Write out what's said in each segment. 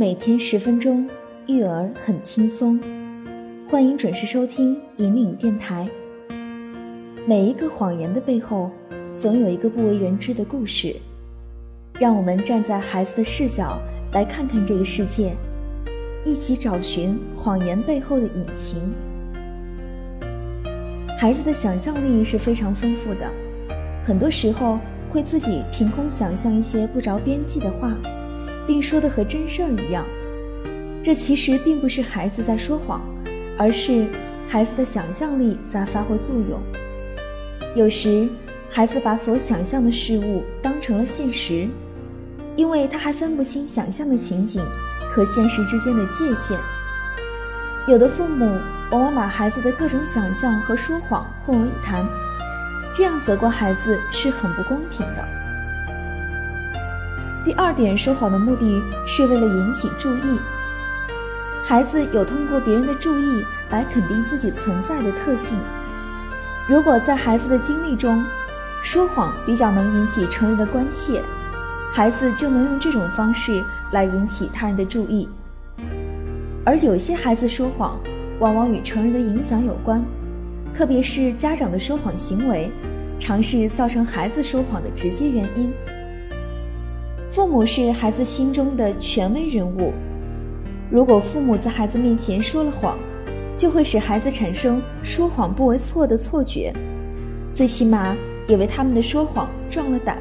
每天十分钟，育儿很轻松。欢迎准时收听引领电台。每一个谎言的背后，总有一个不为人知的故事。让我们站在孩子的视角来看看这个世界，一起找寻谎言背后的隐情。孩子的想象力是非常丰富的，很多时候会自己凭空想象一些不着边际的话。并说的和真事儿一样，这其实并不是孩子在说谎，而是孩子的想象力在发挥作用。有时，孩子把所想象的事物当成了现实，因为他还分不清想象的情景和现实之间的界限。有的父母往往把孩子的各种想象和说谎混为一谈，这样责怪孩子是很不公平的。第二点，说谎的目的是为了引起注意。孩子有通过别人的注意来肯定自己存在的特性。如果在孩子的经历中，说谎比较能引起成人的关切，孩子就能用这种方式来引起他人的注意。而有些孩子说谎，往往与成人的影响有关，特别是家长的说谎行为，常是造成孩子说谎的直接原因。父母是孩子心中的权威人物，如果父母在孩子面前说了谎，就会使孩子产生说谎不为错的错觉，最起码也为他们的说谎壮了胆。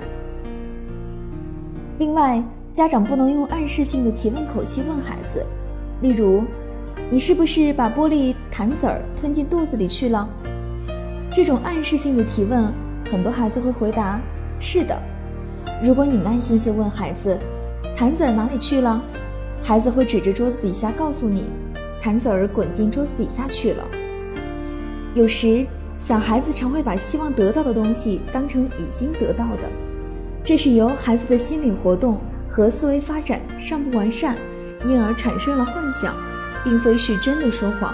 另外，家长不能用暗示性的提问口气问孩子，例如：“你是不是把玻璃弹子儿吞进肚子里去了？”这种暗示性的提问，很多孩子会回答：“是的。”如果你耐心些问孩子，弹子儿哪里去了？孩子会指着桌子底下告诉你，弹子儿滚进桌子底下去了。有时，小孩子常会把希望得到的东西当成已经得到的，这是由孩子的心理活动和思维发展尚不完善，因而产生了幻想，并非是真的说谎。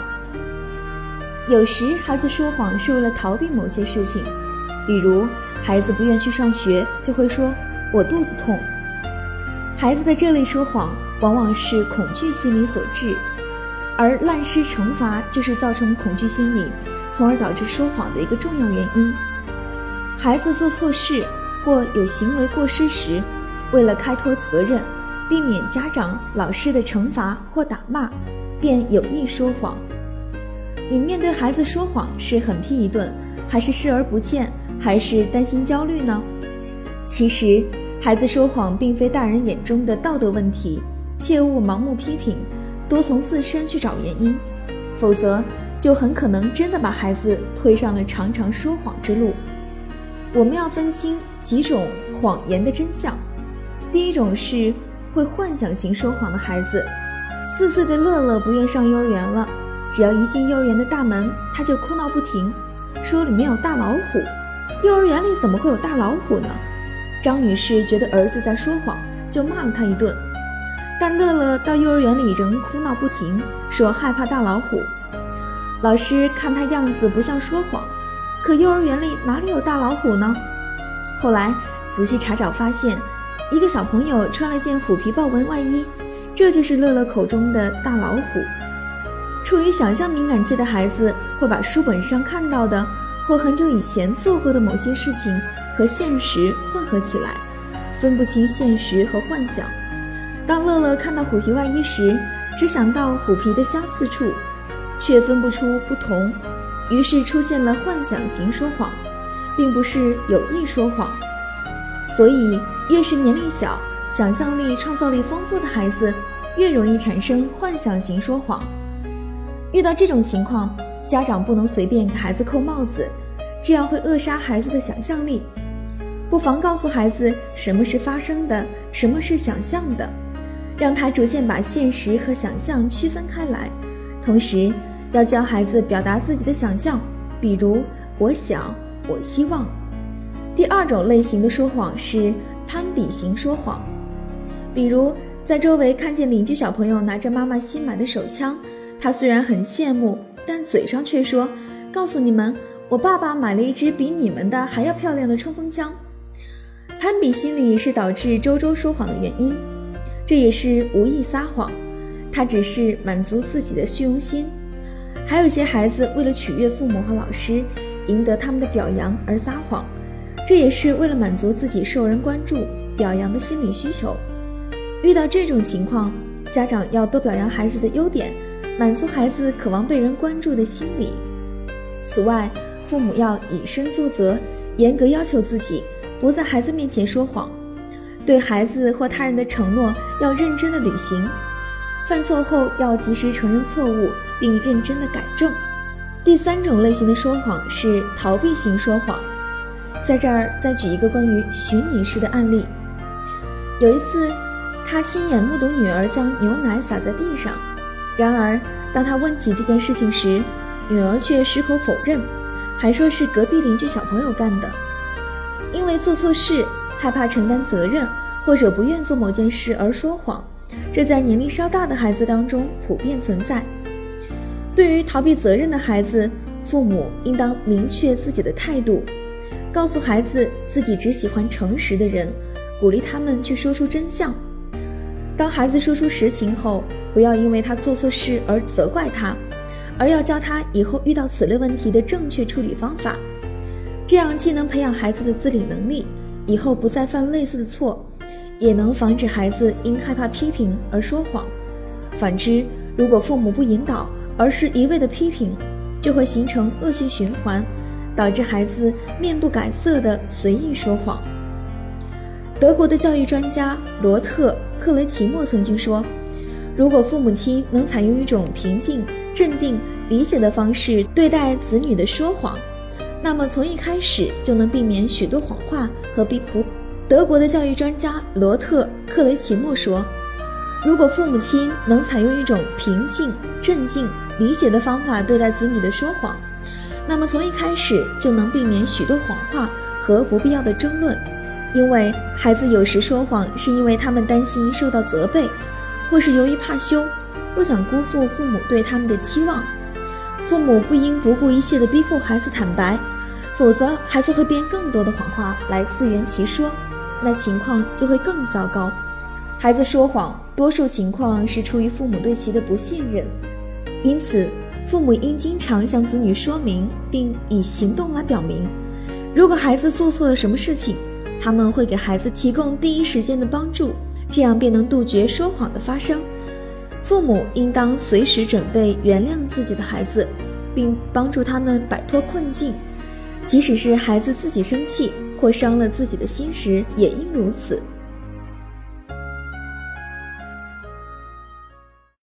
有时，孩子说谎是为了逃避某些事情，比如孩子不愿去上学，就会说。我肚子痛。孩子的这类说谎往往是恐惧心理所致，而滥施惩罚就是造成恐惧心理，从而导致说谎的一个重要原因。孩子做错事或有行为过失时，为了开脱责任，避免家长、老师的惩罚或打骂，便有意说谎。你面对孩子说谎是狠批一顿，还是视而不见，还是担心焦虑呢？其实。孩子说谎并非大人眼中的道德问题，切勿盲目批评，多从自身去找原因，否则就很可能真的把孩子推上了常常说谎之路。我们要分清几种谎言的真相。第一种是会幻想型说谎的孩子。四岁的乐乐不愿上幼儿园了，只要一进幼儿园的大门，他就哭闹不停，说里面有大老虎。幼儿园里怎么会有大老虎呢？张女士觉得儿子在说谎，就骂了他一顿。但乐乐到幼儿园里仍哭闹不停，说害怕大老虎。老师看他样子不像说谎，可幼儿园里哪里有大老虎呢？后来仔细查找发现，一个小朋友穿了件虎皮豹纹外衣，这就是乐乐口中的大老虎。处于想象敏感期的孩子会把书本上看到的或很久以前做过的某些事情。和现实混合起来，分不清现实和幻想。当乐乐看到虎皮外衣时，只想到虎皮的相似处，却分不出不同，于是出现了幻想型说谎，并不是有意说谎。所以，越是年龄小、想象力、创造力丰富的孩子，越容易产生幻想型说谎。遇到这种情况，家长不能随便给孩子扣帽子，这样会扼杀孩子的想象力。不妨告诉孩子什么是发生的，什么是想象的，让他逐渐把现实和想象区分开来。同时，要教孩子表达自己的想象，比如“我想”“我希望”。第二种类型的说谎是攀比型说谎，比如在周围看见邻居小朋友拿着妈妈新买的手枪，他虽然很羡慕，但嘴上却说：“告诉你们，我爸爸买了一支比你们的还要漂亮的冲锋枪。”攀比心理是导致周周说谎的原因。这也是无意撒谎，他只是满足自己的虚荣心。还有些孩子为了取悦父母和老师，赢得他们的表扬而撒谎，这也是为了满足自己受人关注、表扬的心理需求。遇到这种情况，家长要多表扬孩子的优点，满足孩子渴望被人关注的心理。此外，父母要以身作则，严格要求自己不在孩子面前说谎，对孩子或他人的承诺要认真的履行。犯错后要及时承认错误，并认真的改正。第三种类型的说谎是逃避型说谎。在这儿再举一个关于徐女士的案例。有一次，她亲眼目睹女儿将牛奶洒在地上，然而当她问起这件事情时，女儿却矢口否认，还说是隔壁邻居小朋友干的。因为做错事，害怕承担责任，或者不愿做某件事而说谎。这在年龄稍大的孩子当中普遍存在。对于逃避责任的孩子，父母应当明确自己的态度，告诉孩子自己只喜欢诚实的人，鼓励他们去说出真相。当孩子说出实情后，不要因为他做错事而责怪他，而要教他以后遇到此类问题的正确处理方法。这样既能培养孩子的自理能力，以后不再犯类似的错。也能防止孩子因害怕批评而说谎。反之，如果父母不引导，而是一味的批评，就会形成恶性循环，导致孩子面不改色的随意说谎。德国的教育专家罗特·克雷奇莫曾经说：“如果父母亲能采用一种平静、镇定、理解的方式对待子女的说谎，那么从一开始就能避免许多谎话和逼不。”德国的教育专家罗特·克雷奇莫说：“如果父母亲能采用一种平静、镇静、理解的方法对待子女的说谎，那么从一开始就能避免许多谎话和不必要的争论。因为孩子有时说谎，是因为他们担心受到责备，或是由于怕羞，不想辜负父母对他们的期望。父母不应不顾一切的逼迫孩子坦白，否则孩子会编更多的谎话来自圆其说。”那情况就会更糟糕。孩子说谎，多数情况是出于父母对其的不信任，因此父母应经常向子女说明，并以行动来表明。如果孩子做错了什么事情，他们会给孩子提供第一时间的帮助，这样便能杜绝说谎的发生。父母应当随时准备原谅自己的孩子，并帮助他们摆脱困境。即使是孩子自己生气或伤了自己的心时，也应如此。